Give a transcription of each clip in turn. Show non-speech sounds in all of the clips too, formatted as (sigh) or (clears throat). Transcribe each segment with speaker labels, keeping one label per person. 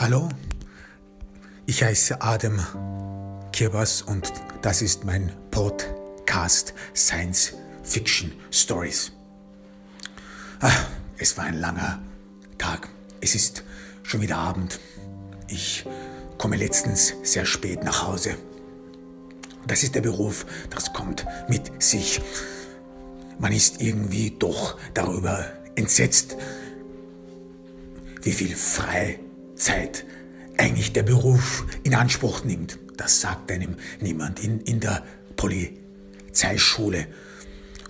Speaker 1: Hallo, ich heiße Adam Kirbas und das ist mein Podcast Science Fiction Stories. Ah, es war ein langer Tag. Es ist schon wieder Abend. Ich komme letztens sehr spät nach Hause. Das ist der Beruf, das kommt mit sich. Man ist irgendwie doch darüber entsetzt, wie viel Freizeit eigentlich der Beruf in Anspruch nimmt. Das sagt einem niemand. In, in der Polizeischule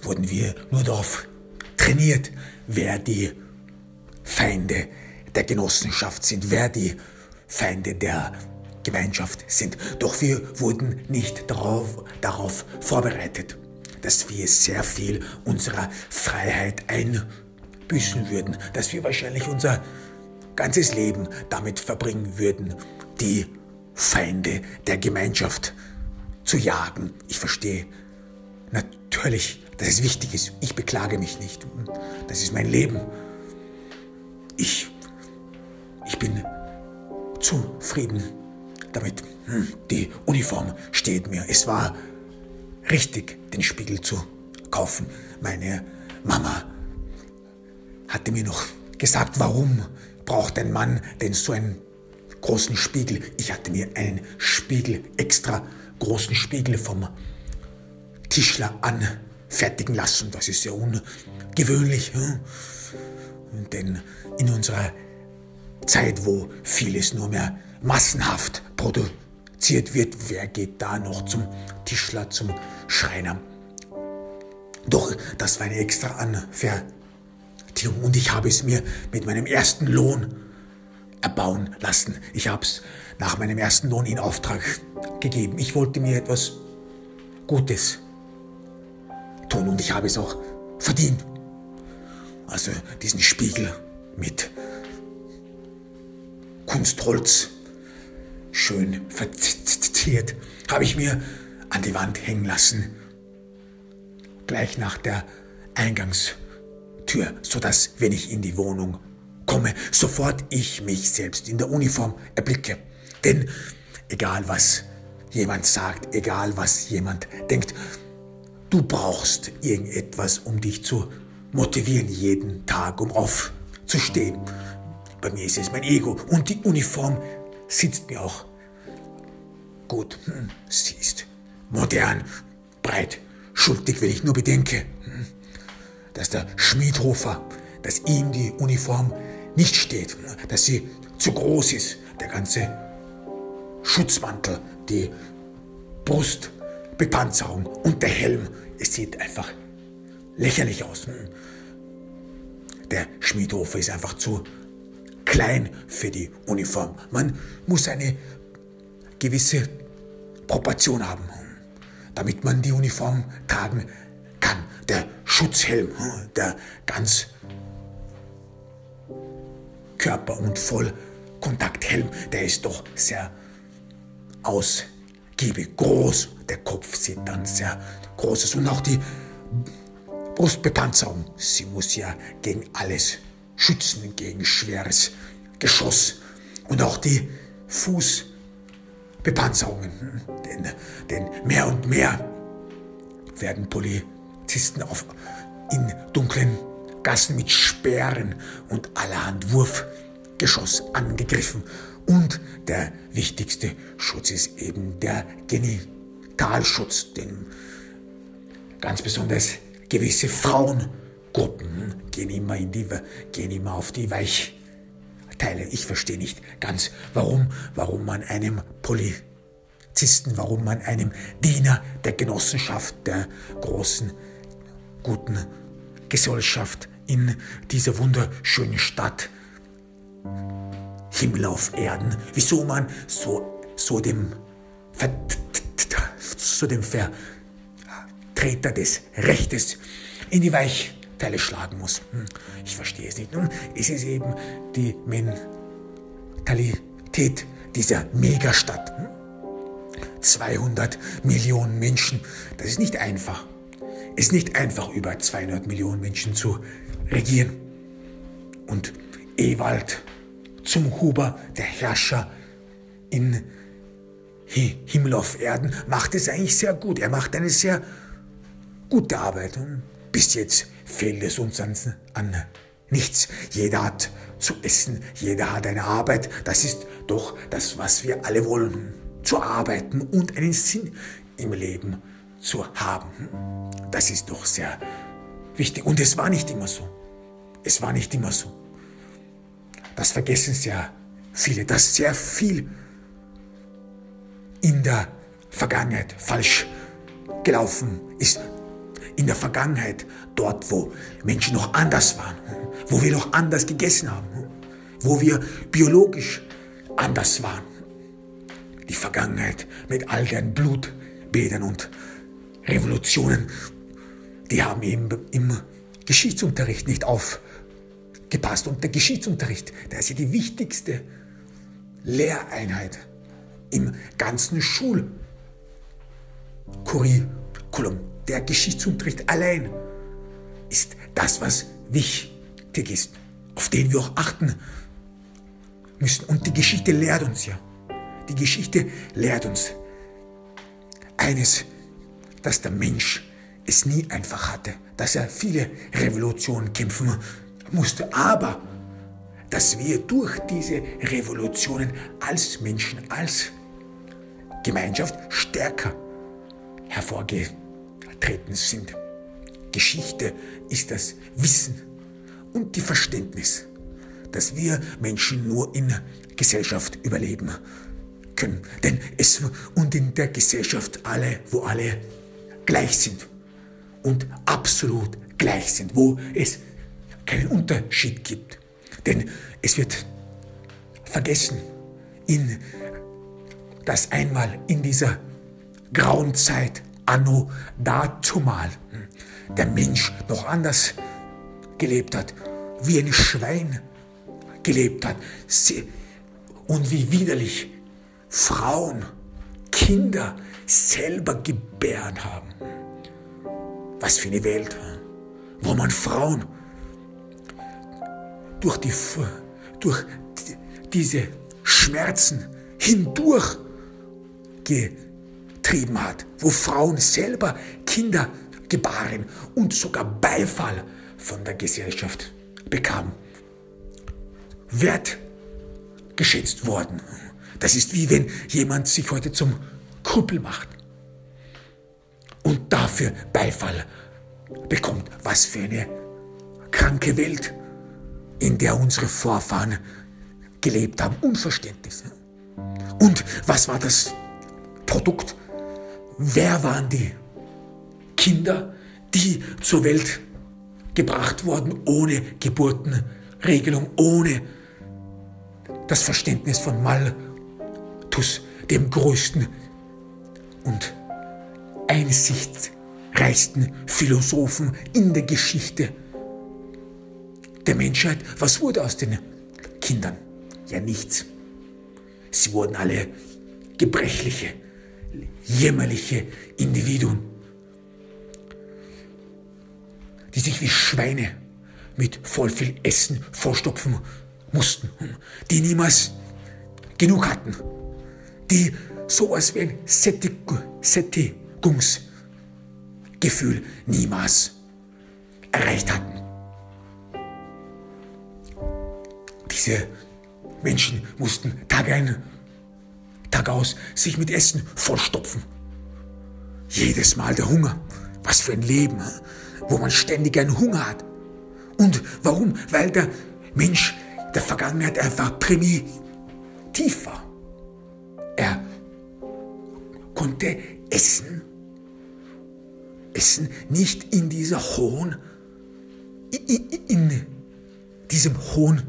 Speaker 1: wurden wir nur darauf trainiert, wer die Feinde der Genossenschaft sind, wer die Feinde der Gemeinschaft sind. Doch wir wurden nicht darauf, darauf vorbereitet, dass wir sehr viel unserer Freiheit einbüßen würden, dass wir wahrscheinlich unser ganzes Leben damit verbringen würden, die Feinde der Gemeinschaft zu jagen. Ich verstehe natürlich, dass es wichtig ist. Ich beklage mich nicht. Das ist mein Leben. Ich, ich bin zufrieden damit. Hm, die Uniform steht mir. Es war richtig, den Spiegel zu kaufen. Meine Mama hatte mir noch gesagt, warum braucht ein Mann denn so einen großen Spiegel? Ich hatte mir einen Spiegel, extra großen Spiegel vom Tischler anfertigen lassen. Das ist sehr ungewöhnlich. Hm? Denn in unserer Zeit, wo vieles nur mehr massenhaft produziert wird, wer geht da noch zum Tischler, zum Schreiner? Doch das war eine extra Anfertigung und ich habe es mir mit meinem ersten Lohn erbauen lassen. Ich habe es nach meinem ersten Lohn in Auftrag gegeben. Ich wollte mir etwas Gutes tun und ich habe es auch verdient. Also diesen Spiegel mit Kunstholz, schön verziert, habe ich mir an die Wand hängen lassen, gleich nach der Eingangstür, sodass, wenn ich in die Wohnung komme, sofort ich mich selbst in der Uniform erblicke. Denn egal was jemand sagt, egal was jemand denkt, du brauchst irgendetwas, um dich zu motivieren jeden Tag, um aufzustehen. Bei mir ist es mein Ego und die Uniform sitzt mir auch gut. Hm, sie ist modern, breit, schuldig, wenn ich nur bedenke, dass der Schmiedhofer, dass ihm die Uniform nicht steht, dass sie zu groß ist, der ganze Schutzmantel, die Brustbepanzerung und der Helm. Es sieht einfach lächerlich aus. Der Schmiedhofer ist einfach zu klein für die Uniform. Man muss eine gewisse Proportion haben, damit man die Uniform tragen kann. Der Schutzhelm, der ganz Körper- und Vollkontakthelm, der ist doch sehr ausgiebig, groß. Der Kopf sieht dann sehr groß aus und auch die Brustbepanzerung, sie muss ja gegen alles schützen gegen schweres Geschoss und auch die Fußbepanzerungen. Denn, denn mehr und mehr werden Polizisten auf, in dunklen Gassen mit Speeren und allerhand Wurfgeschoss angegriffen. Und der wichtigste Schutz ist eben der Genitalschutz, den ganz besonders gewisse Frauen Gruppen gehen immer, in die, gehen immer auf die Weichteile. Ich verstehe nicht ganz, warum, warum man einem Polizisten, warum man einem Diener der Genossenschaft, der großen, guten Gesellschaft in dieser wunderschönen Stadt, Himmel auf Erden, wieso man so, so dem, so dem Vertreter des Rechtes in die Weich Teile schlagen muss. Hm, ich verstehe es nicht. Nun, es ist eben die Mentalität dieser Megastadt. 200 hm? Millionen Menschen, das ist nicht einfach. Es nicht einfach über 200 Millionen Menschen zu regieren. Und Ewald zum Huber, der Herrscher in Himmel auf Erden, macht es eigentlich sehr gut. Er macht eine sehr gute Arbeit. Und bis jetzt fehlt es uns an, an nichts. Jeder hat zu essen, jeder hat eine Arbeit. Das ist doch das, was wir alle wollen. Zu arbeiten und einen Sinn im Leben zu haben. Das ist doch sehr wichtig. Und es war nicht immer so. Es war nicht immer so. Das vergessen sehr viele, dass sehr viel in der Vergangenheit falsch gelaufen ist. In der Vergangenheit, dort, wo Menschen noch anders waren, wo wir noch anders gegessen haben, wo wir biologisch anders waren. Die Vergangenheit mit all den Blutbädern und Revolutionen, die haben eben im Geschichtsunterricht nicht aufgepasst. Und der Geschichtsunterricht, der ist ja die wichtigste Lehreinheit im ganzen Schulcurriculum. Der Geschichtsunterricht allein ist das, was wichtig ist, auf den wir auch achten müssen. Und die Geschichte lehrt uns ja. Die Geschichte lehrt uns eines, dass der Mensch es nie einfach hatte, dass er viele Revolutionen kämpfen musste, aber dass wir durch diese Revolutionen als Menschen, als Gemeinschaft stärker hervorgetreten sind. Geschichte ist das Wissen und die Verständnis, dass wir Menschen nur in Gesellschaft überleben können. Denn es und in der Gesellschaft alle, wo alle gleich sind und absolut gleich sind, wo es keinen Unterschied gibt. Denn es wird vergessen, in, dass einmal in dieser grauen Zeit, anno dazumal, der Mensch noch anders gelebt hat, wie ein Schwein gelebt hat und wie widerlich Frauen, Kinder selber gebären haben. Was für eine Welt, wo man Frauen durch, die, durch diese Schmerzen hindurch getrieben hat, wo Frauen selber Kinder gebaren und sogar Beifall von der Gesellschaft bekamen. Wertgeschätzt worden. Das ist wie wenn jemand sich heute zum Krüppel macht und dafür Beifall bekommt. Was für eine kranke Welt, in der unsere Vorfahren gelebt haben. Unverständnis. Und was war das Produkt? Wer waren die Kinder, die zur Welt gebracht wurden ohne Geburtenregelung, ohne das Verständnis von Malthus, dem größten und einsichtreichsten Philosophen in der Geschichte der Menschheit. Was wurde aus den Kindern? Ja nichts. Sie wurden alle gebrechliche, jämmerliche Individuen, die sich wie Schweine mit voll viel Essen vorstopfen mussten, die niemals genug hatten, die sowas wie ein Sättig Sättigungsgefühl niemals erreicht hatten. Diese Menschen mussten Tag ein, Tag aus sich mit Essen vollstopfen. Jedes Mal der Hunger. Was für ein Leben, wo man ständig einen Hunger hat. Und warum? Weil der Mensch der Vergangenheit einfach primitiv war. Er konnte essen Essen nicht in dieser hohen, in diesem hohen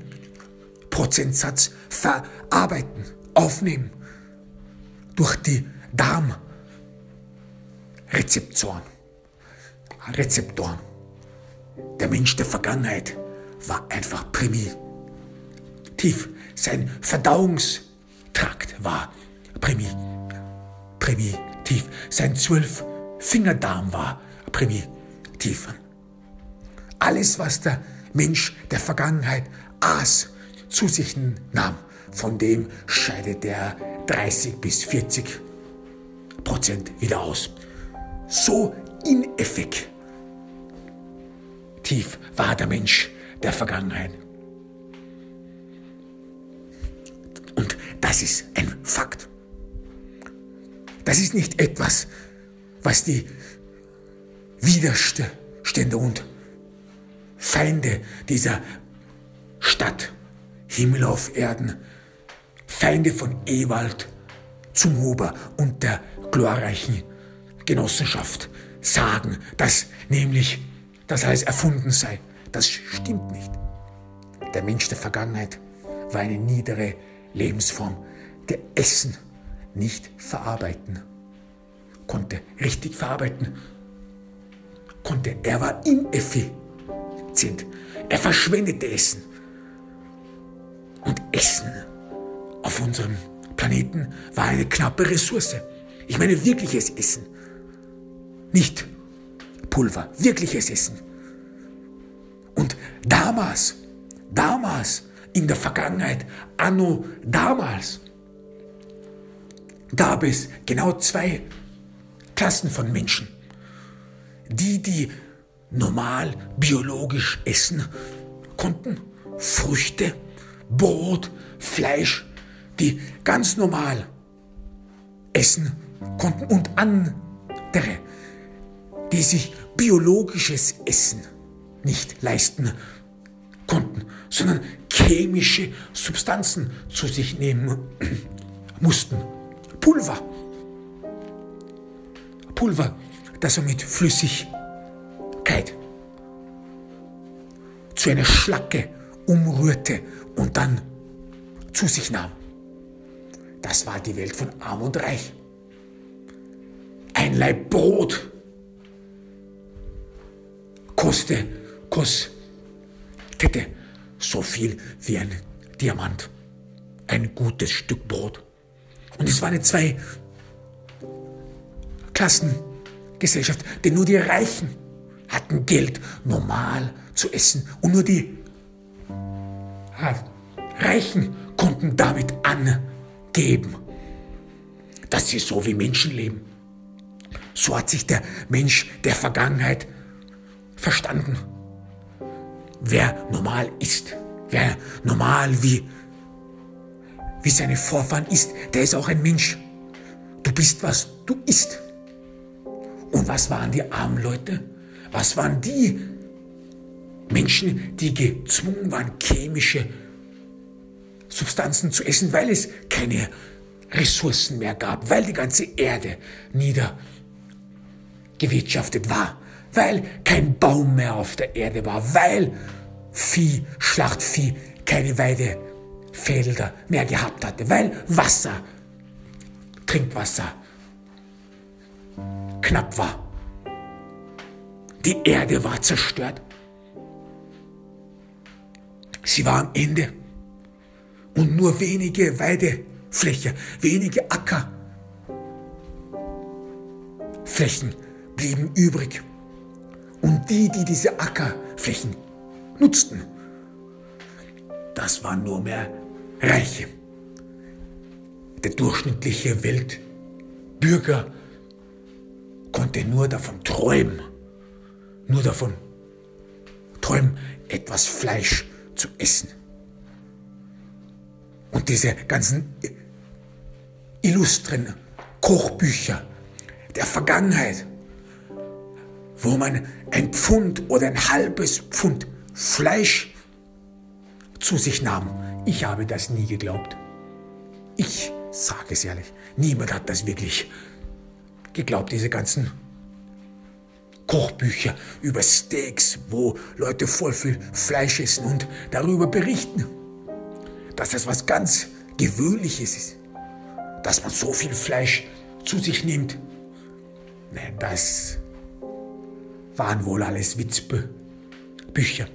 Speaker 1: Prozentsatz verarbeiten, aufnehmen durch die Darmrezeptoren. Rezeptoren. Der Mensch der Vergangenheit war einfach primitiv. Sein Verdauungstrakt war primitiv. Sein zwölf Fingerdarm war primitiv. Alles, was der Mensch der Vergangenheit aß, zu sich nahm, von dem scheidet er 30 bis 40 Prozent wieder aus. So ineffektiv war der Mensch der Vergangenheit. Und das ist ein Fakt. Das ist nicht etwas, was die Widerstände und Feinde dieser Stadt, Himmel auf Erden, Feinde von Ewald zum Huber und der glorreichen Genossenschaft sagen, dass nämlich das alles erfunden sei. Das stimmt nicht. Der Mensch der Vergangenheit war eine niedere Lebensform, der Essen nicht verarbeiten konnte, richtig verarbeiten konnte. Er war ineffizient. Er verschwendete Essen. Und Essen auf unserem Planeten war eine knappe Ressource. Ich meine wirkliches Essen. Nicht Pulver, wirkliches Essen. Und damals, damals, in der Vergangenheit, anno damals, gab es genau zwei Klassen von Menschen. Die, die normal biologisch essen konnten, Früchte, Brot, Fleisch, die ganz normal essen konnten und andere, die sich biologisches Essen nicht leisten konnten, sondern chemische Substanzen zu sich nehmen (clears throat) mussten. Pulver. Pulver, das er mit Flüssigkeit zu einer Schlacke umrührte und dann zu sich nahm. Das war die Welt von Arm und Reich. Ein Leib Brot koste, kostete so viel wie ein Diamant. Ein gutes Stück Brot. Und es war eine zwei Klassengesellschaft, denn nur die Reichen hatten Geld normal zu essen und nur die Reichen konnten damit angeben, dass sie so wie Menschen leben. So hat sich der Mensch der Vergangenheit verstanden. Wer normal ist, wer normal wie, wie seine Vorfahren ist, der ist auch ein Mensch. Du bist, was du isst. Und was waren die armen Leute? Was waren die Menschen, die gezwungen waren, chemische Substanzen zu essen, weil es keine Ressourcen mehr gab, weil die ganze Erde niedergewirtschaftet war, weil kein Baum mehr auf der Erde war, weil Vieh, Schlachtvieh keine Weidefelder mehr gehabt hatte, weil Wasser, Trinkwasser knapp war. Die Erde war zerstört. Sie war am Ende und nur wenige Weidefläche, wenige Ackerflächen blieben übrig. Und die, die diese Ackerflächen nutzten, das waren nur mehr Reiche. Der durchschnittliche Weltbürger konnte nur davon träumen, nur davon träumen, etwas Fleisch zu essen. Und diese ganzen illustren Kochbücher der Vergangenheit, wo man ein Pfund oder ein halbes Pfund Fleisch zu sich nahm. Ich habe das nie geglaubt. Ich sage es ehrlich, niemand hat das wirklich geglaubt, diese ganzen Kochbücher über Steaks, wo Leute voll viel Fleisch essen und darüber berichten dass das was ganz Gewöhnliches ist, dass man so viel Fleisch zu sich nimmt. Nein, das waren wohl alles Witzbücher.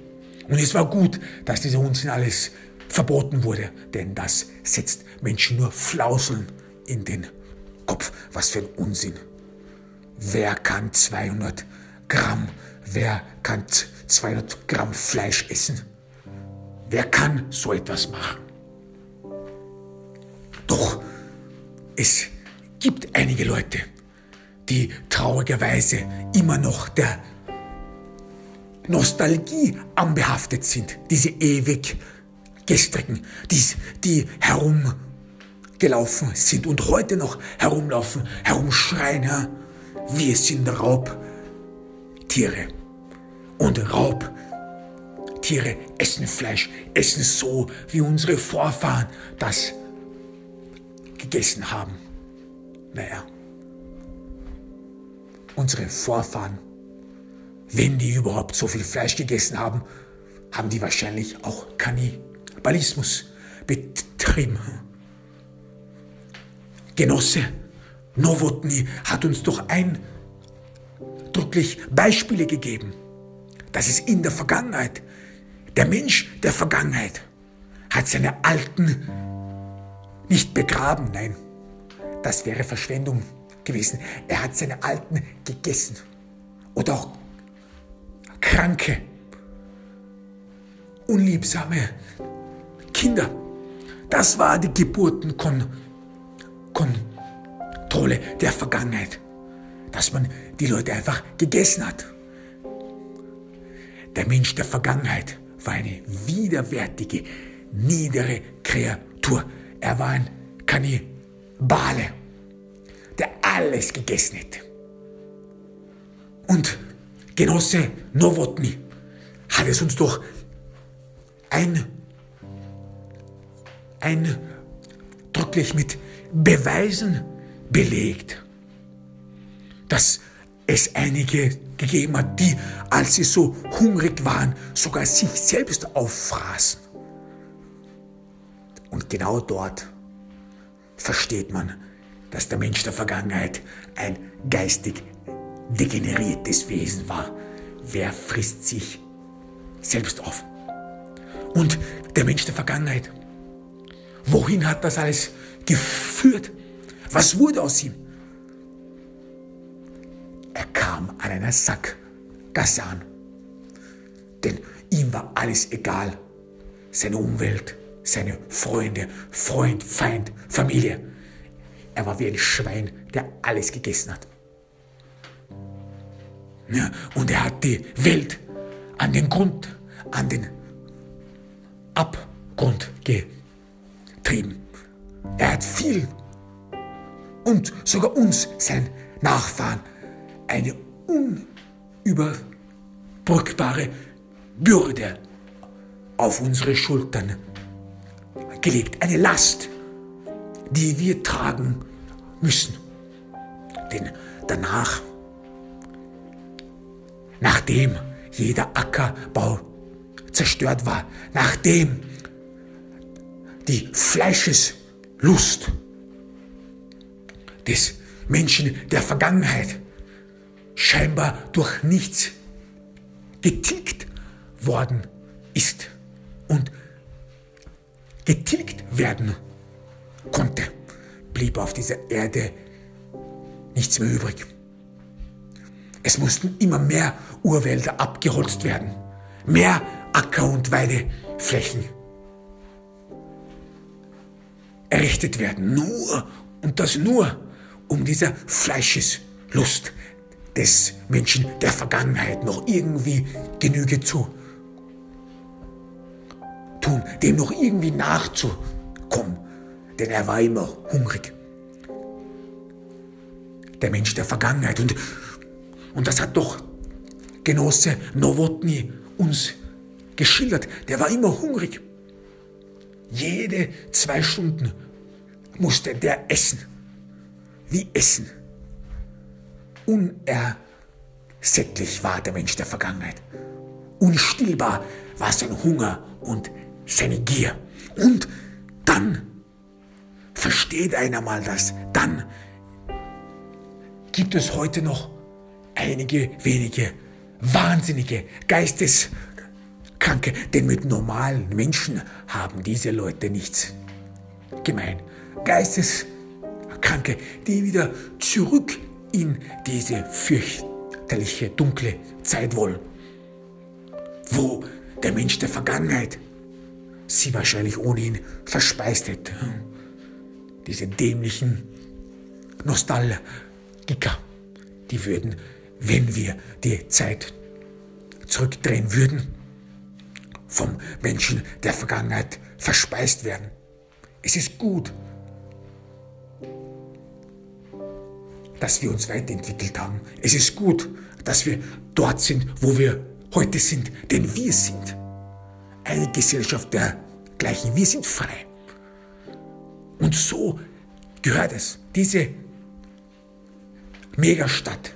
Speaker 1: Und es war gut, dass dieser Unsinn alles verboten wurde, denn das setzt Menschen nur Flauseln in den Kopf. Was für ein Unsinn. Wer kann 200 Gramm wer kann 200 Gramm Fleisch essen? Wer kann so etwas machen? Doch es gibt einige Leute, die traurigerweise immer noch der Nostalgie anbehaftet sind, diese ewig gestrigen, die, die herumgelaufen sind und heute noch herumlaufen, herumschreien, ja, wir sind Raubtiere. Und Raubtiere essen Fleisch, essen so, wie unsere Vorfahren das gegessen haben. Naja, unsere Vorfahren, wenn die überhaupt so viel Fleisch gegessen haben, haben die wahrscheinlich auch Kannibalismus betrieben. Genosse Nowotny hat uns doch eindrücklich Beispiele gegeben, dass es in der Vergangenheit, der Mensch der Vergangenheit, hat seine Alten nicht begraben, nein, das wäre Verschwendung gewesen. Er hat seine Alten gegessen oder auch Kranke, unliebsame Kinder. Das war die Geburtenkontrolle der Vergangenheit, dass man die Leute einfach gegessen hat. Der Mensch der Vergangenheit war eine widerwärtige, niedere Kreatur. Er war ein Kannibale, der alles gegessen hätte. Und Genosse Nowotny hat es uns doch ein, eindrücklich mit Beweisen belegt, dass es einige gegeben hat, die, als sie so hungrig waren, sogar sich selbst auffraßen. Und genau dort versteht man, dass der Mensch der Vergangenheit ein geistig degeneriertes Wesen war. Wer frisst sich selbst auf? Und der Mensch der Vergangenheit, wohin hat das alles geführt? Was wurde aus ihm? Er kam an einer Sackgasse an. Denn ihm war alles egal. Seine Umwelt, seine Freunde, Freund, Feind, Familie. Er war wie ein Schwein, der alles gegessen hat. Ja, und er hat die Welt an den Grund, an den Abgrund getrieben. Er hat viel und sogar uns, sein Nachfahren, eine unüberbrückbare Bürde auf unsere Schultern gelegt, eine Last, die wir tragen müssen. Denn danach, nachdem jeder Ackerbau zerstört war, nachdem die Fleischeslust des Menschen der Vergangenheit scheinbar durch nichts getilgt worden ist und getilgt werden konnte, blieb auf dieser Erde nichts mehr übrig. Es mussten immer mehr Urwälder abgeholzt werden, mehr Acker- und Weideflächen errichtet werden, nur und das nur um dieser Fleischeslust des Menschen der Vergangenheit noch irgendwie Genüge zu tun, dem noch irgendwie nachzukommen, denn er war immer hungrig. Der Mensch der Vergangenheit und, und das hat doch Genosse Nowotny uns geschildert, der war immer hungrig. Jede zwei Stunden musste der essen. Wie essen unersättlich war der Mensch der Vergangenheit. Unstillbar war sein Hunger und seine Gier. Und dann versteht einer mal das, dann gibt es heute noch einige wenige wahnsinnige Geisteskranke, denn mit normalen Menschen haben diese Leute nichts gemein. Geisteskranke, die wieder zurück in diese fürchterliche dunkle Zeit wohl, wo der Mensch der Vergangenheit sie wahrscheinlich ohne ihn verspeist hätte. Diese dämlichen Nostalgiker, die würden, wenn wir die Zeit zurückdrehen würden, vom Menschen der Vergangenheit verspeist werden. Es ist gut, dass wir uns weiterentwickelt haben. Es ist gut, dass wir dort sind, wo wir heute sind, denn wir sind eine Gesellschaft der Gleichen. Wir sind frei. Und so gehört es. Diese Megastadt,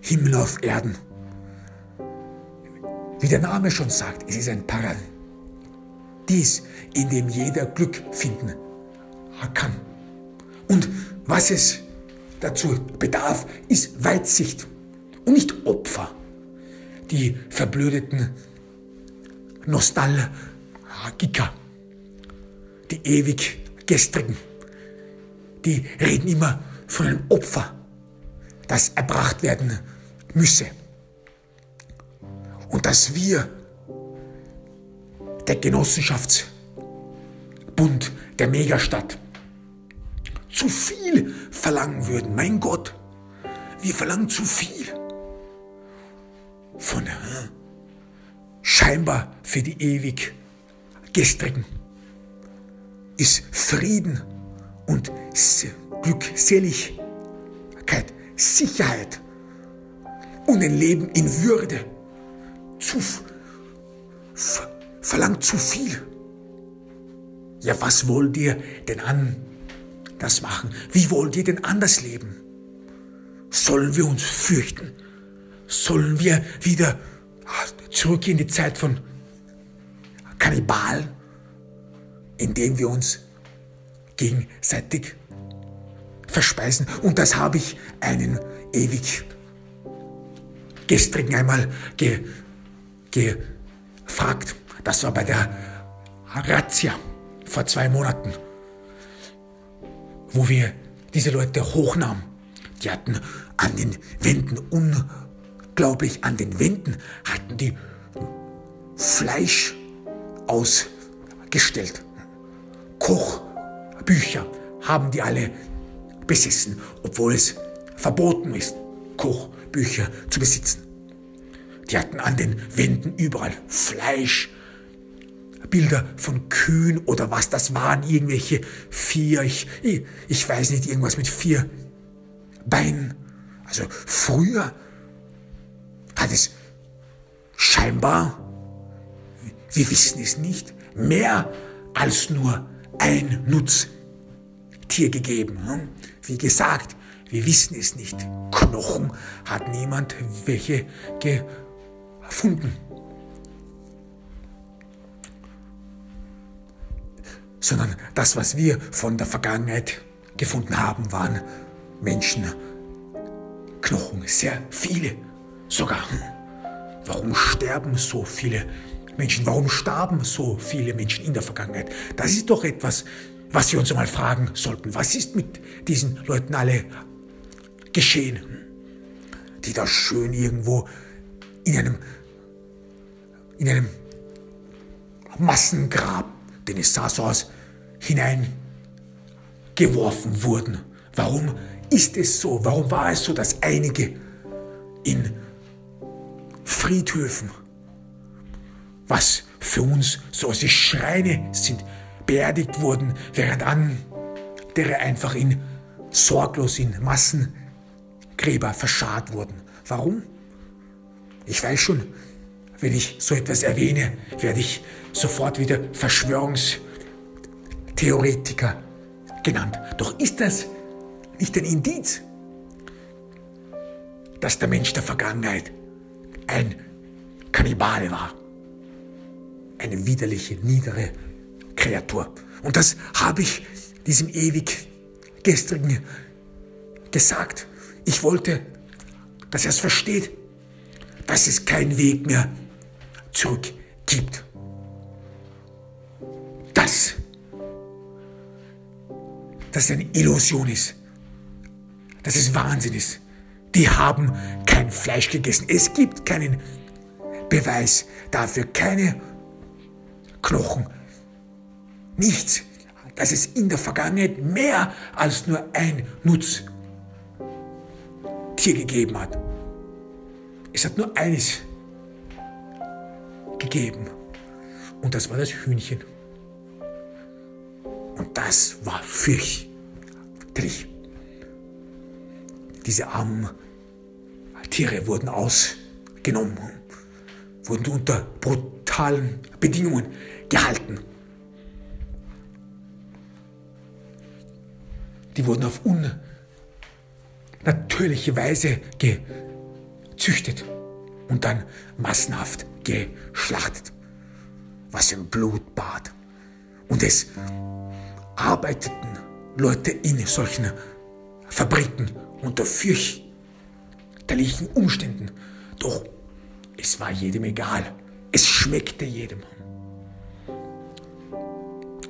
Speaker 1: Himmel auf Erden. Wie der Name schon sagt, es ist ein Paradies, in dem jeder Glück finden kann. Und was es dazu bedarf, ist Weitsicht und nicht Opfer. Die verblödeten Nostalgiker, die ewig gestrigen, die reden immer von einem Opfer, das erbracht werden müsse. Und dass wir, der Genossenschaftsbund der Megastadt, zu viel verlangen würden. Mein Gott, wir verlangen zu viel von äh, scheinbar für die ewig gestrigen ist Frieden und Glückseligkeit, Sicherheit und ein Leben in Würde zu verlangt zu viel. Ja, was wollt ihr denn an das machen? Wie wollt ihr denn anders leben? Sollen wir uns fürchten? Sollen wir wieder zurück in die Zeit von Kannibalen, indem wir uns gegenseitig verspeisen? Und das habe ich einen ewig gestrigen einmal ge, gefragt. Das war bei der Razzia vor zwei Monaten wo wir diese Leute hochnahmen. Die hatten an den Wänden, unglaublich an den Wänden, hatten die Fleisch ausgestellt. Kochbücher haben die alle besessen, obwohl es verboten ist, Kochbücher zu besitzen. Die hatten an den Wänden überall Fleisch, Bilder von Kühen oder was das waren, irgendwelche vier, ich, ich weiß nicht, irgendwas mit vier Beinen. Also früher hat es scheinbar, wir wissen es nicht, mehr als nur ein Nutztier gegeben. Hm? Wie gesagt, wir wissen es nicht. Knochen hat niemand welche gefunden. Sondern das, was wir von der Vergangenheit gefunden haben, waren Menschenknochen, sehr viele sogar. Warum sterben so viele Menschen? Warum starben so viele Menschen in der Vergangenheit? Das ist doch etwas, was wir uns einmal fragen sollten. Was ist mit diesen Leuten alle geschehen, die da schön irgendwo in einem, in einem Massengrab, denn es sah so aus, hineingeworfen wurden. Warum ist es so? Warum war es so, dass einige in Friedhöfen, was für uns so als Schreine sind, beerdigt wurden, während andere einfach in sorglos in Massengräber verscharrt wurden. Warum? Ich weiß schon, wenn ich so etwas erwähne, werde ich sofort wieder Verschwörungs- Theoretiker genannt. Doch ist das nicht ein Indiz, dass der Mensch der Vergangenheit ein Kannibale war? Eine widerliche, niedere Kreatur. Und das habe ich diesem ewig gestrigen gesagt. Ich wollte, dass er es versteht, dass es keinen Weg mehr zurück gibt. Das dass es eine Illusion ist, dass es Wahnsinn ist. Die haben kein Fleisch gegessen. Es gibt keinen Beweis dafür, keine Knochen, nichts, dass es in der Vergangenheit mehr als nur ein Nutztier gegeben hat. Es hat nur eines gegeben und das war das Hühnchen. Und das war fürchterlich. Diese armen Tiere wurden ausgenommen, wurden unter brutalen Bedingungen gehalten. Die wurden auf unnatürliche Weise gezüchtet und dann massenhaft geschlachtet. Was ein Blutbad. Und es arbeiteten Leute in solchen Fabriken unter fürchterlichen Umständen. Doch es war jedem egal. Es schmeckte jedem.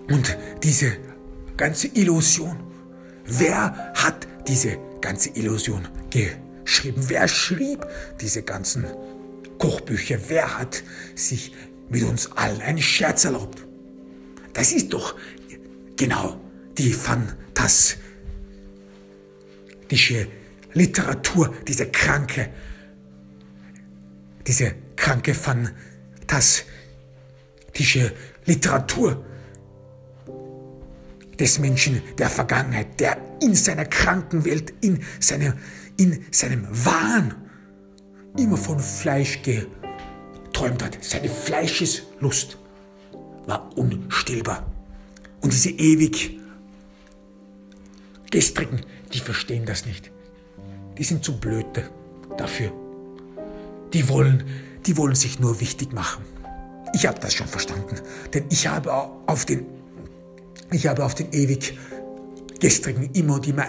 Speaker 1: Und diese ganze Illusion, wer hat diese ganze Illusion geschrieben? Wer schrieb diese ganzen Kochbücher? Wer hat sich mit uns allen einen Scherz erlaubt? Das ist doch genau die fantastische Literatur, diese kranke, diese kranke fantastische Literatur des Menschen der Vergangenheit, der in seiner kranken Welt, in, seine, in seinem Wahn immer von Fleisch geträumt hat. Seine Fleischeslust war unstillbar. Und diese ewig gestrigen, die verstehen das nicht. Die sind zu blöd dafür. Die wollen, die wollen sich nur wichtig machen. Ich habe das schon verstanden, denn ich habe auf den, ich habe auf den ewig gestrigen immer und immer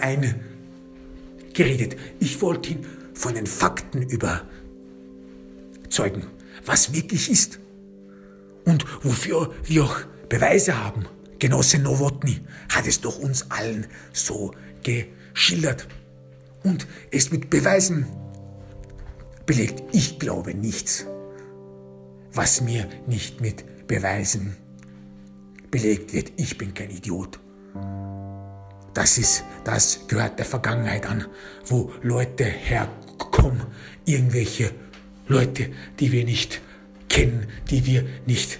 Speaker 1: eingeredet. Ich wollte ihn von den Fakten überzeugen, was wirklich ist und wofür wir auch Beweise haben. Genosse Nowotny hat es doch uns allen so geschildert und es mit Beweisen belegt. Ich glaube nichts, was mir nicht mit Beweisen belegt wird. Ich bin kein Idiot. Das ist, das gehört der Vergangenheit an, wo Leute herkommen, irgendwelche Leute, die wir nicht kennen, die wir nicht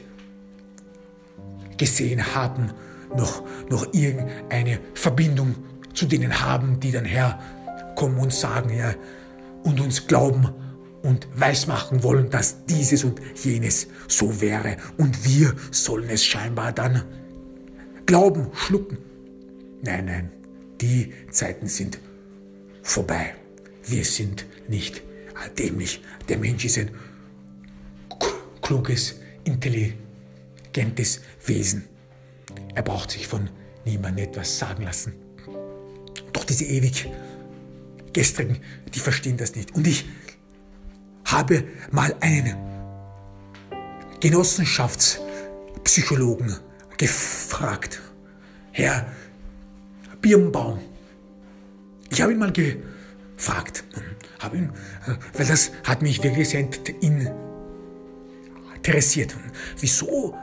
Speaker 1: gesehen haben, noch, noch irgendeine Verbindung zu denen haben, die dann herkommen und sagen, ja, und uns glauben und weismachen wollen, dass dieses und jenes so wäre. Und wir sollen es scheinbar dann glauben, schlucken. Nein, nein, die Zeiten sind vorbei. Wir sind nicht dämlich. Der Mensch ist ein kluges, intelligentes Wesen. Er braucht sich von niemandem etwas sagen lassen. Doch diese ewig gestrigen, die verstehen das nicht. Und ich habe mal einen Genossenschaftspsychologen gefragt, Herr Birnbaum, ich habe ihn mal gefragt, habe ihn, weil das hat mich wirklich sehr interessiert. Wieso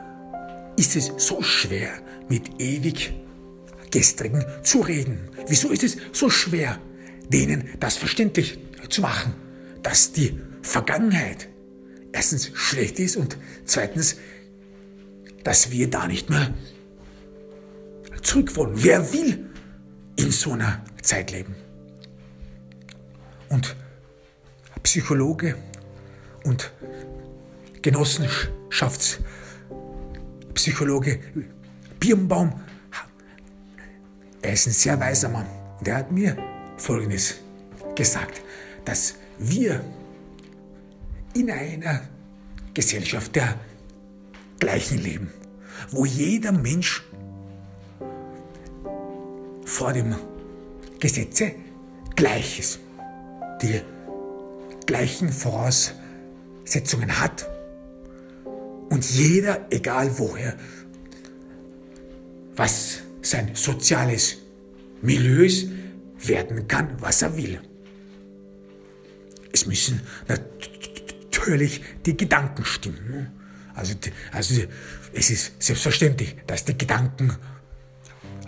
Speaker 1: ist es so schwer, mit ewig gestrigen zu reden? Wieso ist es so schwer, denen das verständlich zu machen, dass die Vergangenheit erstens schlecht ist und zweitens, dass wir da nicht mehr zurück wollen. Wer will in so einer Zeit leben? Und Psychologe und Genossenschaftspsychologe Birnbaum, er ist ein sehr weiser Mann. Der hat mir Folgendes gesagt, dass wir in einer Gesellschaft der gleichen leben, wo jeder Mensch vor dem Gesetze gleich ist, die gleichen Voraussetzungen hat und jeder, egal woher, was sein soziales Milieu ist, werden kann, was er will. es müssen natürlich die Gedanken stimmen. Also, also es ist selbstverständlich, dass die Gedanken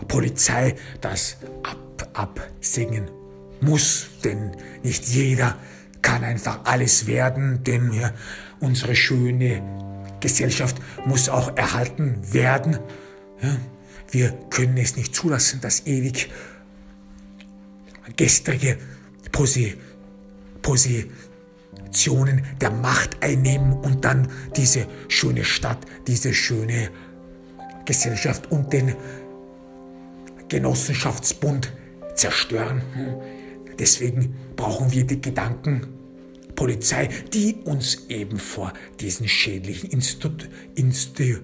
Speaker 1: Polizei das ab, absingen muss, denn nicht jeder kann einfach alles werden, denn unsere schöne Gesellschaft muss auch erhalten werden. Wir können es nicht zulassen, dass ewig gestrige Posi Positionen der Macht einnehmen und dann diese schöne Stadt, diese schöne Gesellschaft und den Genossenschaftsbund zerstören. Deswegen brauchen wir die Gedankenpolizei, die uns eben vor diesen schädlichen Instu Instu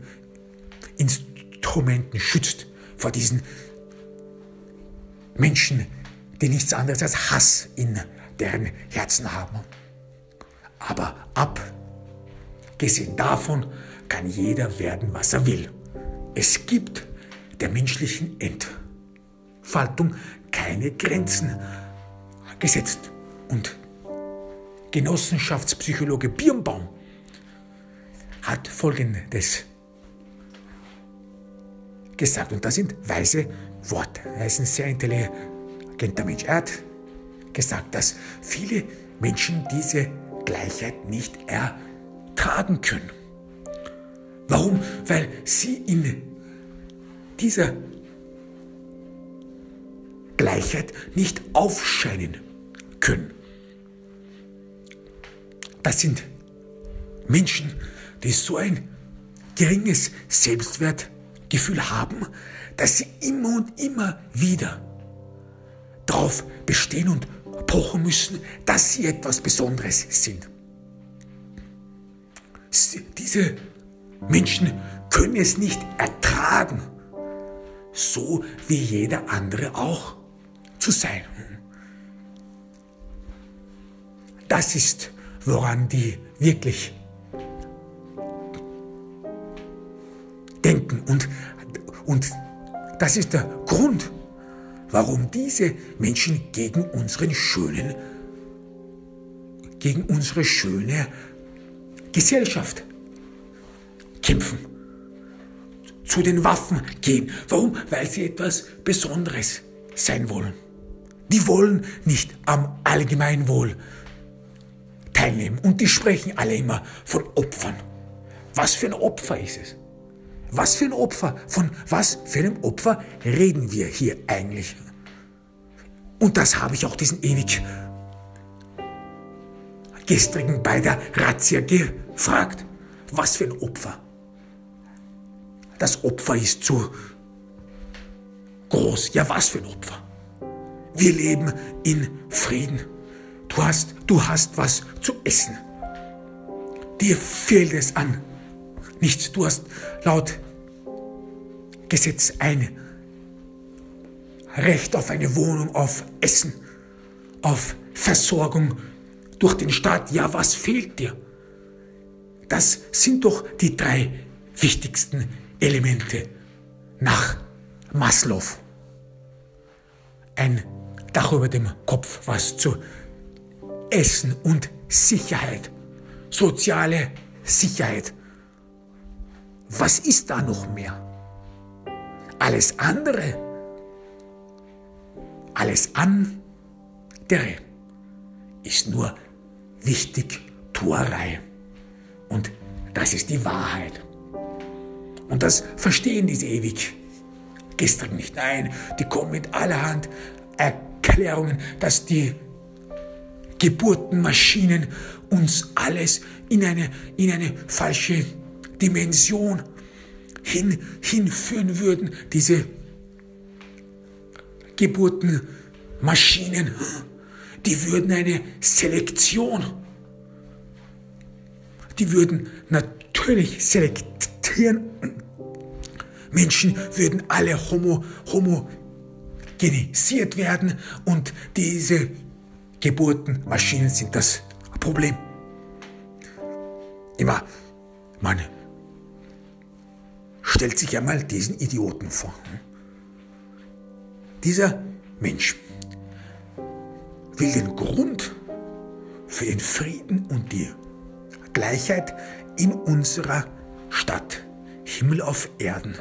Speaker 1: Instrumenten schützt, vor diesen Menschen, die nichts anderes als Hass in deren Herzen haben. Aber abgesehen davon kann jeder werden, was er will. Es gibt der menschlichen Entwicklung Faltung keine Grenzen gesetzt. Und Genossenschaftspsychologe Birnbaum hat Folgendes gesagt, und das sind weise Worte. Er ist ein sehr intelligenter Mensch. Er hat gesagt, dass viele Menschen diese Gleichheit nicht ertragen können. Warum? Weil sie in dieser Gleichheit nicht aufscheinen können. Das sind Menschen, die so ein geringes Selbstwertgefühl haben, dass sie immer und immer wieder darauf bestehen und pochen müssen, dass sie etwas Besonderes sind. Diese Menschen können es nicht ertragen, so wie jeder andere auch zu sein. Das ist, woran die wirklich denken. Und, und das ist der Grund, warum diese Menschen gegen unseren schönen, gegen unsere schöne Gesellschaft kämpfen, zu den Waffen gehen. Warum? Weil sie etwas Besonderes sein wollen. Die wollen nicht am Allgemeinwohl teilnehmen. Und die sprechen alle immer von Opfern. Was für ein Opfer ist es? Was für ein Opfer? Von was für einem Opfer reden wir hier eigentlich? Und das habe ich auch diesen ewig gestrigen bei der Razzia gefragt. Was für ein Opfer? Das Opfer ist zu groß. Ja, was für ein Opfer? Wir leben in Frieden. Du hast, du hast was zu essen. Dir fehlt es an nichts. Du hast laut Gesetz ein Recht auf eine Wohnung, auf Essen, auf Versorgung durch den Staat. Ja, was fehlt dir? Das sind doch die drei wichtigsten Elemente nach Maslow. Ein Dach über dem Kopf, was zu Essen und Sicherheit, soziale Sicherheit. Was ist da noch mehr? Alles andere, alles andere ist nur Wichtigtuerei. Und das ist die Wahrheit. Und das verstehen diese ewig gestern nicht. Nein, die kommen mit allerhand Erklärungen Erklärungen, dass die Geburtenmaschinen uns alles in eine, in eine falsche Dimension hin, hinführen würden. Diese Geburtenmaschinen, die würden eine Selektion, die würden natürlich selektieren. Menschen würden alle homo, homo genesiert werden und diese Geburtenmaschinen sind das Problem. Immer, man stellt sich einmal diesen Idioten vor. Dieser Mensch will den Grund für den Frieden und die Gleichheit in unserer Stadt, Himmel auf Erden,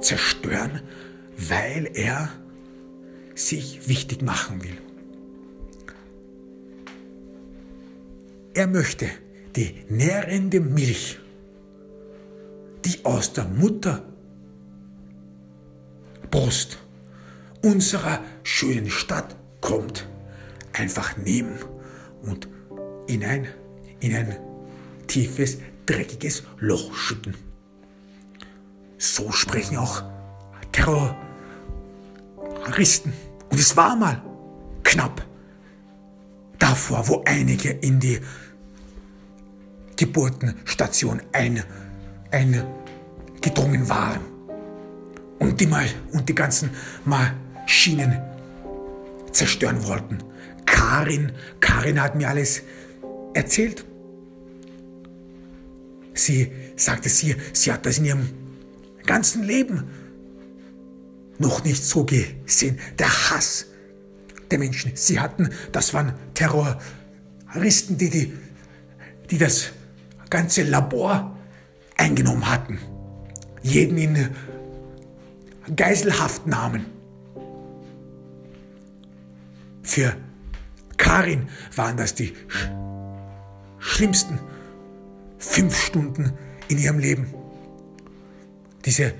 Speaker 1: zerstören, weil er sich wichtig machen will. Er möchte die nährende Milch, die aus der Mutterbrust unserer schönen Stadt kommt, einfach nehmen und in ein, in ein tiefes, dreckiges Loch schütten. So sprechen auch Terroristen. Und es war mal knapp davor, wo einige in die Geburtenstation ein, eingedrungen waren und die mal und die ganzen Maschinen zerstören wollten. Karin, Karin hat mir alles erzählt. Sie sagte, sie, sie hat das in ihrem ganzen Leben noch nicht so gesehen. Der Hass der Menschen. Sie hatten, das waren Terroristen, die, die, die das ganze Labor eingenommen hatten. Jeden in Geiselhaft nahmen. Für Karin waren das die sch schlimmsten fünf Stunden in ihrem Leben. Diese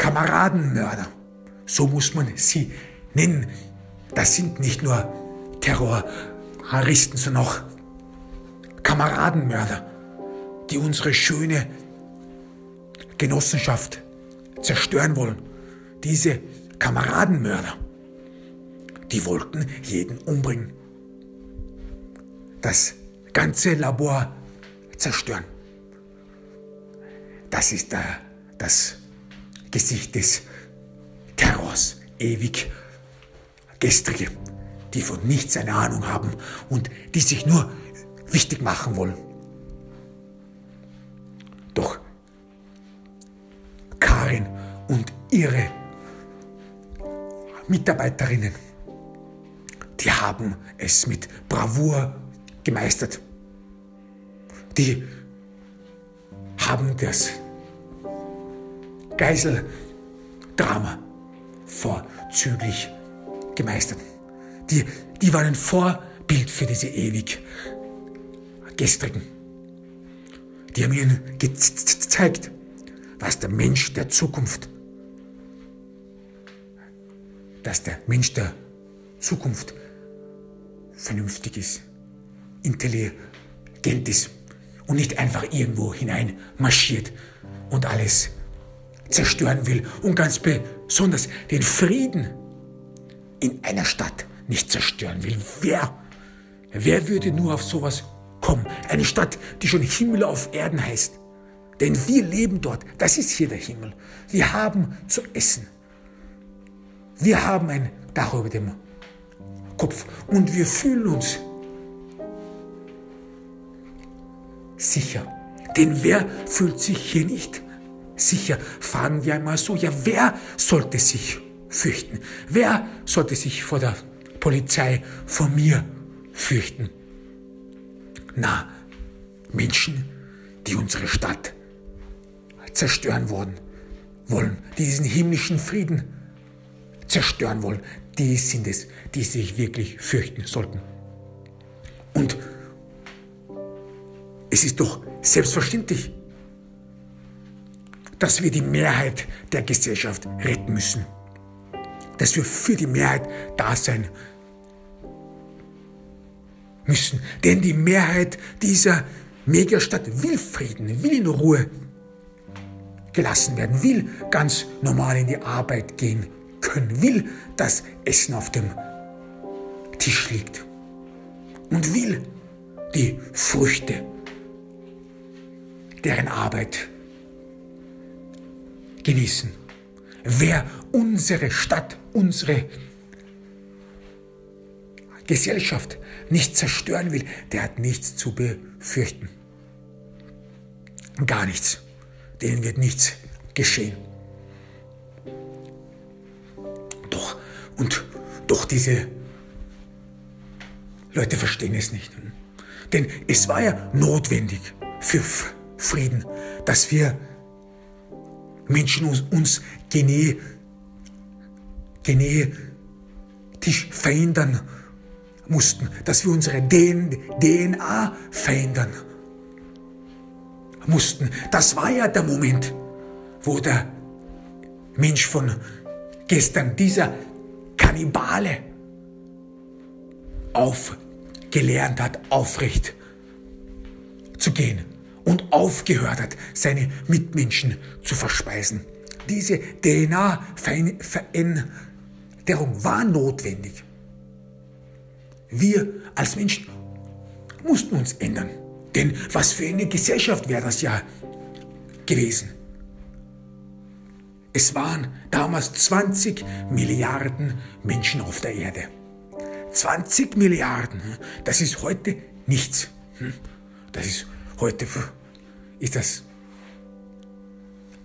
Speaker 1: Kameradenmörder, so muss man sie nennen. Das sind nicht nur Terroristen, sondern auch Kameradenmörder, die unsere schöne Genossenschaft zerstören wollen. Diese Kameradenmörder die wollten jeden umbringen. Das ganze Labor zerstören. Das ist äh, das Gesicht des Terrors, ewig gestrige, die von nichts eine Ahnung haben und die sich nur wichtig machen wollen. Doch Karin und ihre Mitarbeiterinnen die haben es mit Bravour gemeistert. Die haben das Geiseldrama vorzüglich gemeistert. Die, die waren ein Vorbild für diese ewig gestrigen. Die haben ihnen gezeigt, was der Mensch der Zukunft, dass der Mensch der Zukunft vernünftig ist, intelligent ist und nicht einfach irgendwo hinein marschiert und alles zerstören will und ganz besonders den Frieden in einer Stadt nicht zerstören will. Wer, wer würde nur auf sowas kommen? Eine Stadt, die schon Himmel auf Erden heißt. Denn wir leben dort. Das ist hier der Himmel. Wir haben zu essen. Wir haben ein Dach über dem Kopf und wir fühlen uns sicher. Denn wer fühlt sich hier nicht sicher? Fragen wir einmal so, ja, wer sollte sich fürchten? Wer sollte sich vor der Polizei, vor mir fürchten? Na, Menschen, die unsere Stadt zerstören wollen, wollen, die diesen himmlischen Frieden zerstören wollen, die sind es, die sich wirklich fürchten sollten. Und es ist doch selbstverständlich, dass wir die Mehrheit der Gesellschaft retten müssen. Dass wir für die Mehrheit da sein müssen. Denn die Mehrheit dieser Megastadt will Frieden, will in Ruhe gelassen werden, will ganz normal in die Arbeit gehen können, will, dass Essen auf dem Tisch liegt und will die Früchte deren Arbeit genießen. Wer unsere Stadt, unsere Gesellschaft nicht zerstören will, der hat nichts zu befürchten. Gar nichts. Denen wird nichts geschehen. Und durch diese Leute verstehen es nicht. Denn es war ja notwendig für Frieden, dass wir Menschen uns, uns gene, genetisch verändern mussten, dass wir unsere DNA verändern mussten. Das war ja der Moment, wo der Mensch von gestern, dieser Kannibale, aufgelernt hat, aufrecht zu gehen und aufgehört hat, seine Mitmenschen zu verspeisen. Diese DNA-Veränderung war notwendig. Wir als Menschen mussten uns ändern. Denn was für eine Gesellschaft wäre das ja gewesen? Es waren damals 20 Milliarden Menschen auf der Erde. 20 Milliarden, hm? das ist heute nichts. Hm? Das ist heute, ist das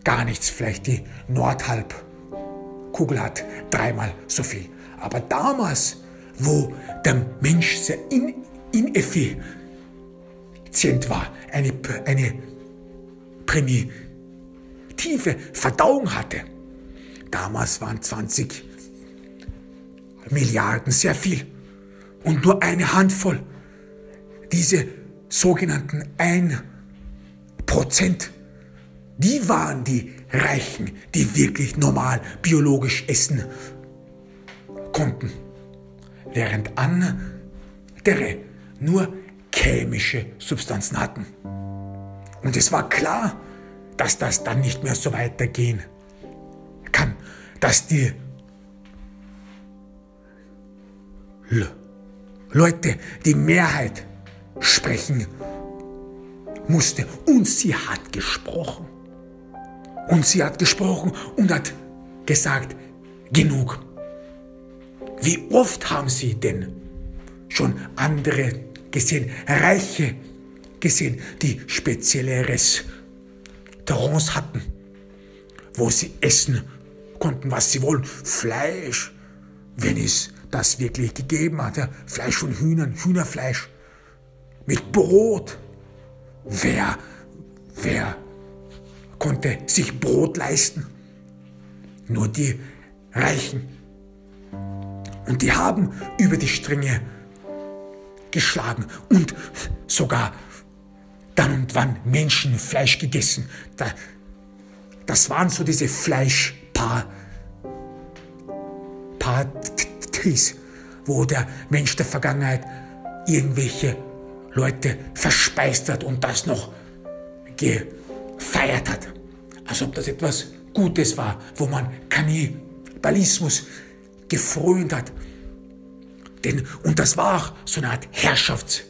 Speaker 1: gar nichts. Vielleicht die Nordhalbkugel hat dreimal so viel. Aber damals, wo der Mensch sehr ineffizient war, eine, eine primitive Verdauung hatte, damals waren 20 Milliarden sehr viel und nur eine Handvoll. Diese sogenannten 1 Prozent, die waren die Reichen, die wirklich normal biologisch essen konnten. Während andere nur chemische Substanzen hatten. Und es war klar, dass das dann nicht mehr so weitergehen kann, dass die Leute, die Mehrheit sprechen musste. Und sie hat gesprochen. Und sie hat gesprochen und hat gesagt, genug. Wie oft haben sie denn schon andere gesehen, Reiche gesehen, die spezielle Restaurants hatten, wo sie essen konnten, was sie wollen. Fleisch, wenn es das wirklich gegeben hat. Ja, Fleisch von Hühnern, Hühnerfleisch mit Brot. Wer, wer konnte sich Brot leisten? Nur die Reichen. Und die haben über die Stränge geschlagen und sogar dann und wann Menschenfleisch gegessen. Das waren so diese Fleischpartys, wo der Mensch der Vergangenheit irgendwelche Leute verspeist hat und das noch gefeiert hat. Als ob das etwas Gutes war, wo man Kannibalismus gefrönt hat. Denn, und das war auch so eine Art Herrschaftswesen.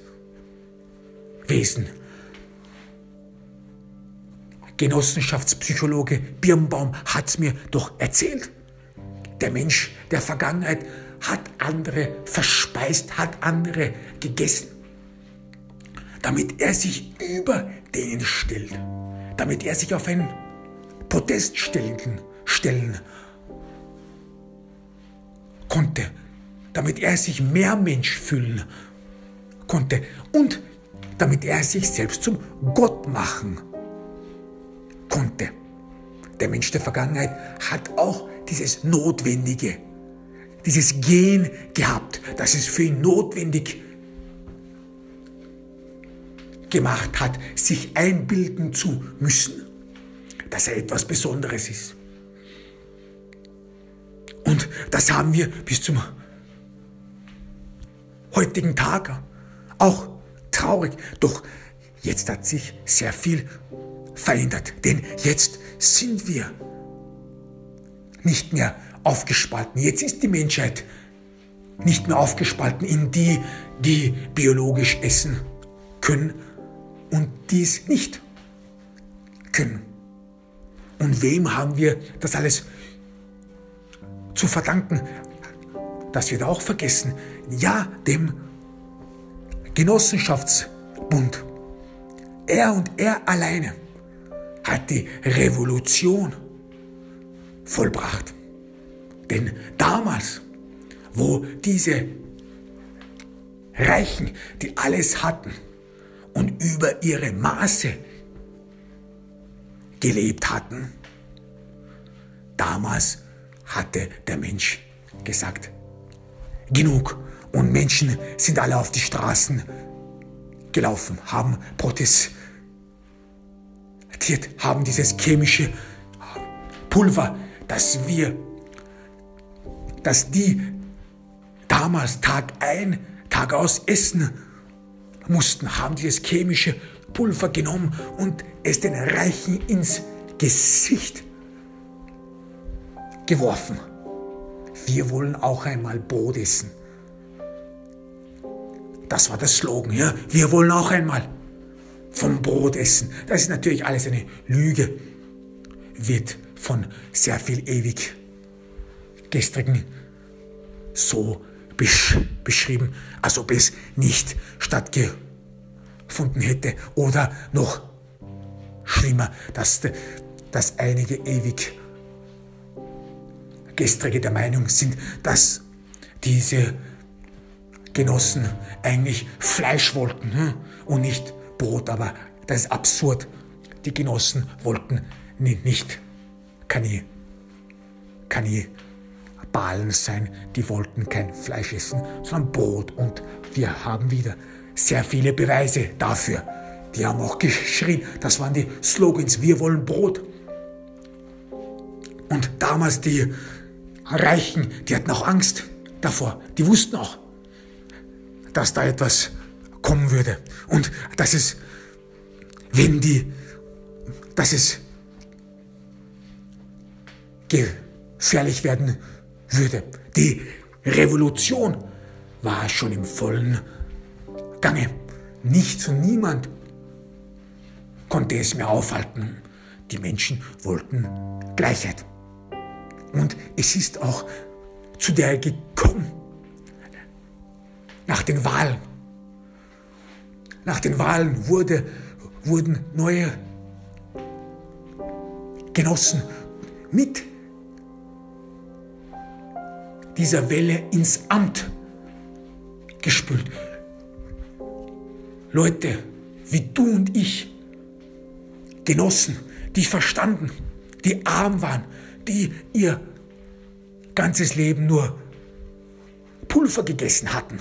Speaker 1: Genossenschaftspsychologe Birnbaum hat es mir doch erzählt. Der Mensch der Vergangenheit hat andere verspeist, hat andere gegessen damit er sich über denen stellt, damit er sich auf einen Podest stellen, stellen konnte, damit er sich mehr Mensch fühlen konnte. Und damit er sich selbst zum Gott machen konnte. Der Mensch der Vergangenheit hat auch dieses Notwendige, dieses Gen gehabt, das es für ihn notwendig gemacht hat, sich einbilden zu müssen, dass er etwas Besonderes ist. Und das haben wir bis zum heutigen Tag auch traurig. Doch jetzt hat sich sehr viel verändert, denn jetzt sind wir nicht mehr aufgespalten. Jetzt ist die Menschheit nicht mehr aufgespalten in die, die biologisch essen können und dies nicht können. Und wem haben wir das alles zu verdanken? Das wird auch vergessen. Ja, dem Genossenschaftsbund. Er und er alleine hat die Revolution vollbracht. Denn damals, wo diese Reichen, die alles hatten und über ihre Maße gelebt hatten, damals hatte der Mensch gesagt, genug. Und Menschen sind alle auf die Straßen gelaufen, haben protestiert, haben dieses chemische Pulver, das wir, das die damals Tag ein, Tag aus essen mussten, haben dieses chemische Pulver genommen und es den Reichen ins Gesicht geworfen. Wir wollen auch einmal Brot essen. Das war der Slogan, ja. Wir wollen auch einmal vom Brot essen. Das ist natürlich alles eine Lüge. Wird von sehr viel ewig gestrigen so besch beschrieben, als ob es nicht stattgefunden hätte. Oder noch schlimmer, dass, dass einige ewig gestrige der Meinung sind, dass diese Genossen eigentlich Fleisch wollten hm, und nicht Brot. Aber das ist absurd. Die Genossen wollten nicht Kannibalen sein, die wollten kein Fleisch essen, sondern Brot. Und wir haben wieder sehr viele Beweise dafür. Die haben auch geschrien, das waren die Slogans, wir wollen Brot. Und damals die Reichen, die hatten auch Angst davor. Die wussten auch, dass da etwas kommen würde. Und dass es, wenn die, dass es gefährlich werden würde. Die Revolution war schon im vollen Gange. Nichts und niemand konnte es mehr aufhalten. Die Menschen wollten Gleichheit. Und es ist auch zu der gekommen. Nach den Wahlen. Nach den Wahlen wurde, wurden neue Genossen mit dieser Welle ins Amt gespült. Leute wie du und ich, Genossen, die verstanden, die arm waren, die ihr ganzes Leben nur Pulver gegessen hatten,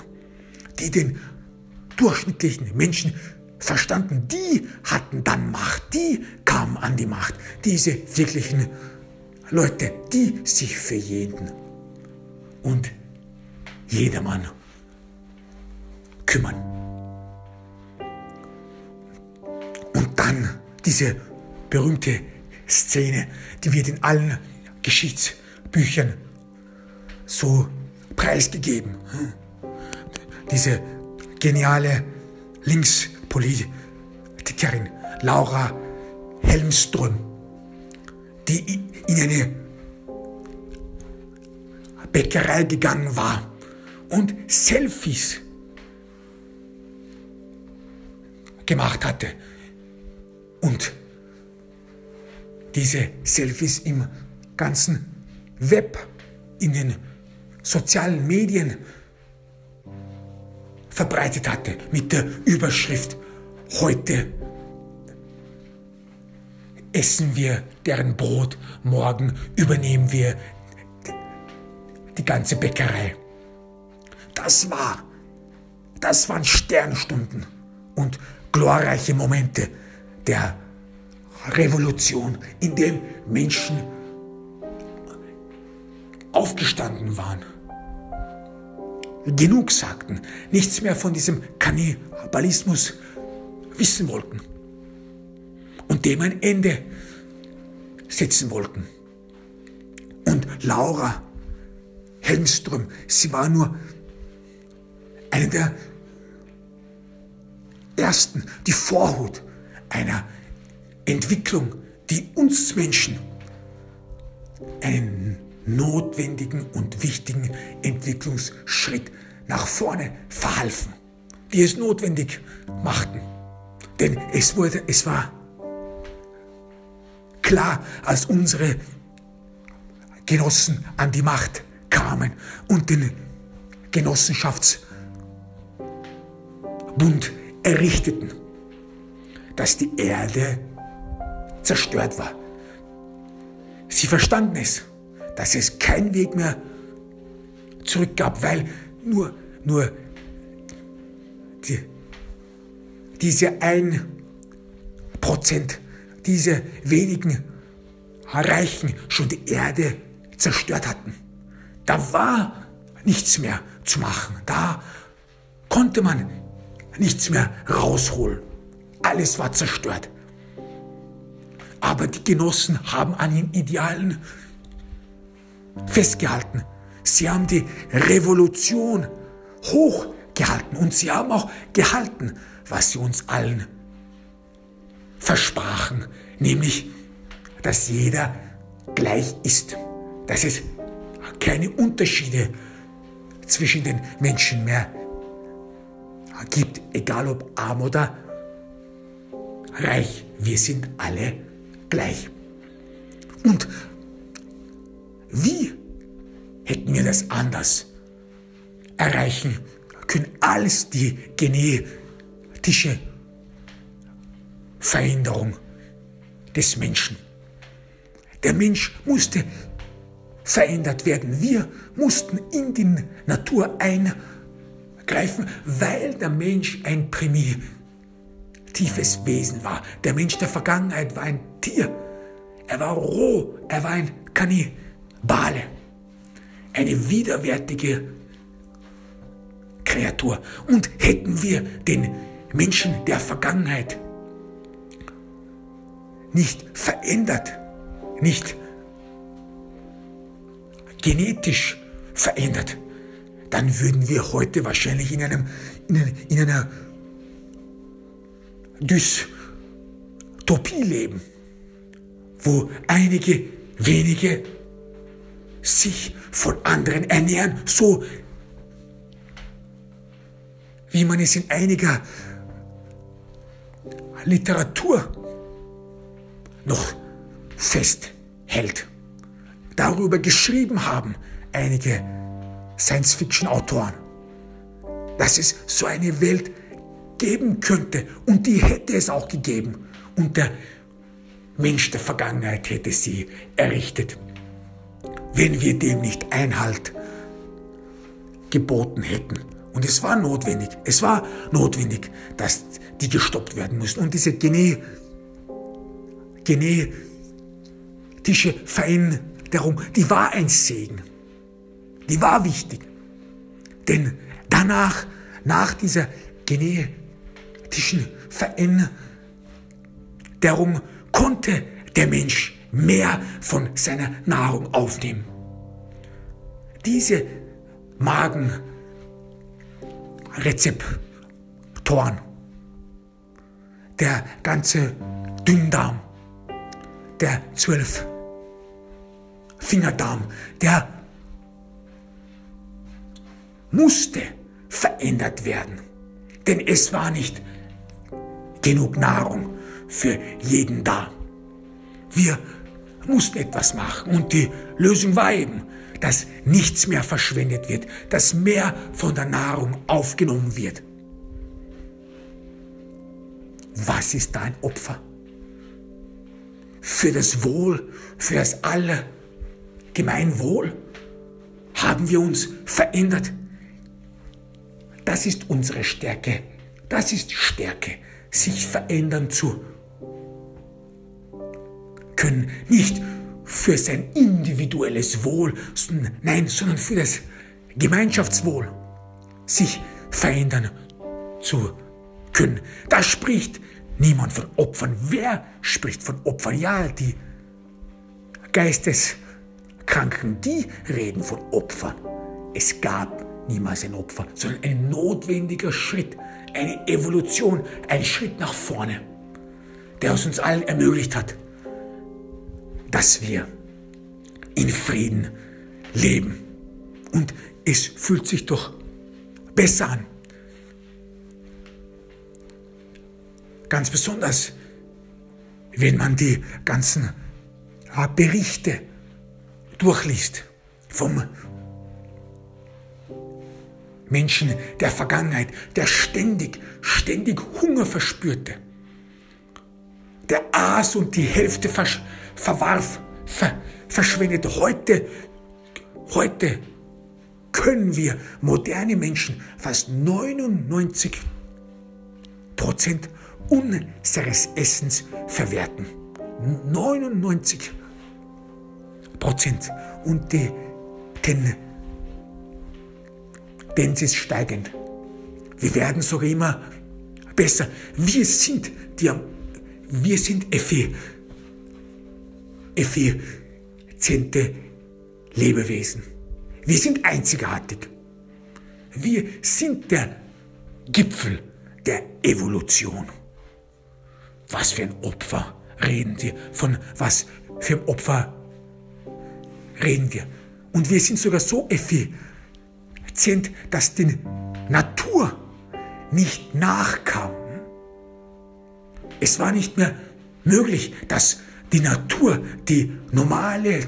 Speaker 1: die den durchschnittlichen Menschen verstanden, die hatten dann Macht, die kamen an die Macht, diese wirklichen Leute, die sich für jeden und jedermann kümmern. Und dann diese berühmte Szene, die wird in allen Geschichtsbüchern so preisgegeben. Diese geniale Linkspolitikerin Laura Helmström, die in eine Bäckerei gegangen war und Selfies gemacht hatte. Und diese Selfies im ganzen Web, in den sozialen Medien verbreitet hatte mit der Überschrift Heute essen wir deren Brot, morgen übernehmen wir die ganze Bäckerei. Das war, das waren Sternstunden und glorreiche Momente der Revolution, in dem Menschen aufgestanden waren, genug sagten, nichts mehr von diesem Kannibalismus wissen wollten und dem ein Ende setzen wollten. Und Laura Helmström, sie war nur eine der ersten, die Vorhut einer Entwicklung, die uns Menschen einen notwendigen und wichtigen Entwicklungsschritt nach vorne verhalfen, die es notwendig machten. Denn es wurde, es war klar, als unsere Genossen an die Macht kamen und den Genossenschaftsbund Bund errichteten, dass die Erde zerstört war. Sie verstanden es, dass es keinen Weg mehr zurück gab, weil nur, nur die, diese ein Prozent, diese wenigen Reichen schon die Erde zerstört hatten. Da war nichts mehr zu machen. Da konnte man nichts mehr rausholen. Alles war zerstört. Aber die Genossen haben an den Idealen festgehalten. Sie haben die Revolution hochgehalten und sie haben auch gehalten, was sie uns allen versprachen, nämlich, dass jeder gleich ist, dass es keine Unterschiede zwischen den Menschen mehr gibt, egal ob arm oder reich. Wir sind alle gleich. Und wie hätten wir das anders erreichen können, als die genetische Veränderung des Menschen? Der Mensch musste verändert werden. Wir mussten in die Natur eingreifen, weil der Mensch ein primitives Wesen war. Der Mensch der Vergangenheit war ein Tier. Er war roh, er war ein Kannibale. Eine widerwärtige Kreatur. Und hätten wir den Menschen der Vergangenheit nicht verändert, nicht verändert, genetisch verändert, dann würden wir heute wahrscheinlich in, einem, in, in einer Dystopie leben, wo einige wenige sich von anderen ernähren, so wie man es in einiger Literatur noch festhält darüber geschrieben haben, einige Science-Fiction-Autoren, dass es so eine Welt geben könnte und die hätte es auch gegeben und der Mensch der Vergangenheit hätte sie errichtet, wenn wir dem nicht Einhalt geboten hätten. Und es war notwendig, es war notwendig, dass die gestoppt werden mussten. Und diese Gene, genetische Veränderung, darum, die war ein Segen. Die war wichtig. Denn danach, nach dieser genetischen Veränderung, konnte der Mensch mehr von seiner Nahrung aufnehmen. Diese Magenrezeptoren, der ganze Dünndarm, der zwölf Fingerdarm, der musste verändert werden. Denn es war nicht genug Nahrung für jeden da. Wir mussten etwas machen und die Lösung war eben, dass nichts mehr verschwendet wird, dass mehr von der Nahrung aufgenommen wird. Was ist da ein Opfer? Für das Wohl, für das Aller Gemeinwohl? Haben wir uns verändert? Das ist unsere Stärke. Das ist Stärke, sich verändern zu können. Nicht für sein individuelles Wohl, nein, sondern für das Gemeinschaftswohl, sich verändern zu können. Da spricht niemand von Opfern. Wer spricht von Opfern? Ja, die Geistes Kranken, die reden von Opfern. Es gab niemals ein Opfer, sondern ein notwendiger Schritt, eine Evolution, ein Schritt nach vorne, der es uns allen ermöglicht hat, dass wir in Frieden leben. Und es fühlt sich doch besser an. Ganz besonders, wenn man die ganzen Berichte durchliest vom Menschen der Vergangenheit, der ständig, ständig Hunger verspürte, der aß und die Hälfte versch verwarf, ver verschwendete. Heute, heute können wir moderne Menschen fast 99 Prozent unseres Essens verwerten. 99 Prozent. Und die Ten Tendenz steigend. Wir werden sogar immer besser. Wir sind die, wir sind effiziente Lebewesen. Wir sind einzigartig. Wir sind der Gipfel der Evolution. Was für ein Opfer reden wir? Von was für ein Opfer reden wir? Und wir sind sogar so effizient, dass die Natur nicht nachkam. Es war nicht mehr möglich, dass die Natur, die normale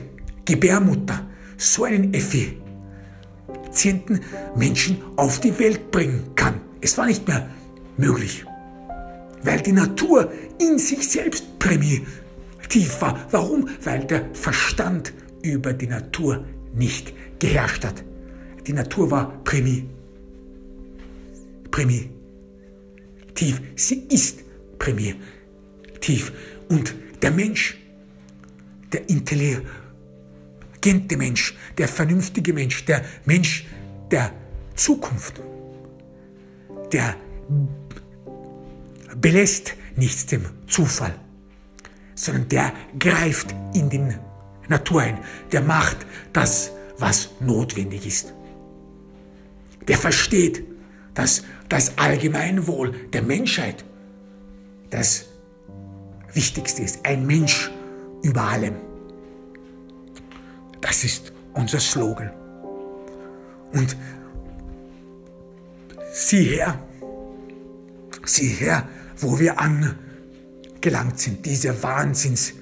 Speaker 1: Gebärmutter, so einen Effizienten Menschen auf die Welt bringen kann. Es war nicht mehr möglich, weil die Natur in sich selbst primitiv war. Warum? Weil der Verstand über die Natur nicht geherrscht hat. Die Natur war primi, primitiv. Sie ist primitiv. Und der Mensch, der intelligente Mensch, der vernünftige Mensch, der Mensch der Zukunft, der belässt nichts dem Zufall, sondern der greift in die Natur ein, der macht das, was notwendig ist. Der versteht, dass das Allgemeinwohl der Menschheit das Wichtigste ist. Ein Mensch über allem. Das ist unser Slogan. Und sieh her, sieh her, wo wir angelangt sind, diese Wahnsinns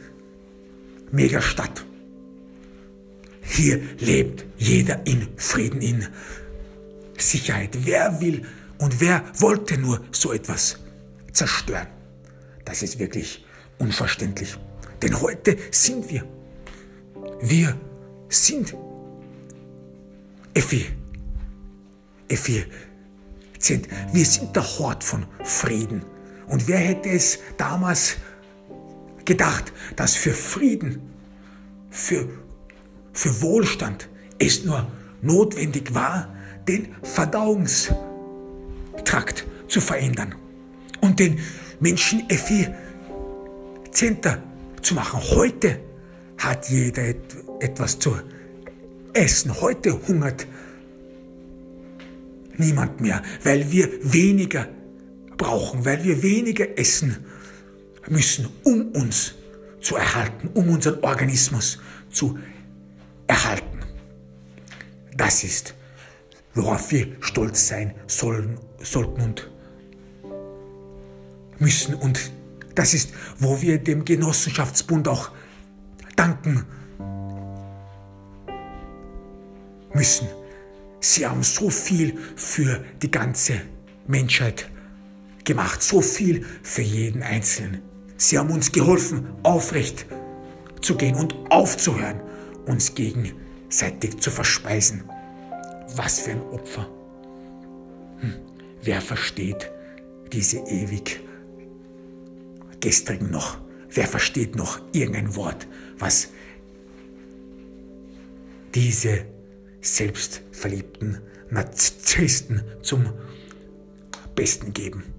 Speaker 1: Megastadt. Hier lebt jeder in Frieden, in Sicherheit. Wer will und wer wollte nur so etwas zerstören? Das ist wirklich unverständlich. Denn heute sind wir, wir sind Effi, effizient. Wir sind der Hort von Frieden. Und wer hätte es damals gedacht, dass für Frieden, für, für Wohlstand es nur notwendig war, den Verdauungstrakt zu verändern und den Menschen effizienter zu machen. Heute hat jeder etwas zu essen. Heute hungert niemand mehr, weil wir weniger brauchen, weil wir weniger essen müssen, um uns zu erhalten, um unseren Organismus zu erhalten. Das ist, worauf wir stolz sein sollen, sollten und müssen. Und das ist, wo wir dem Genossenschaftsbund auch danken müssen. Sie haben so viel für die ganze Menschheit gemacht, so viel für jeden Einzelnen. Sie haben uns geholfen, aufrecht zu gehen und aufzuhören, uns gegenseitig zu verspeisen. Was für ein Opfer. Hm. Wer versteht diese ewig gestrigen noch? Wer versteht noch irgendein Wort, was diese selbstverliebten Narzissten zum Besten geben?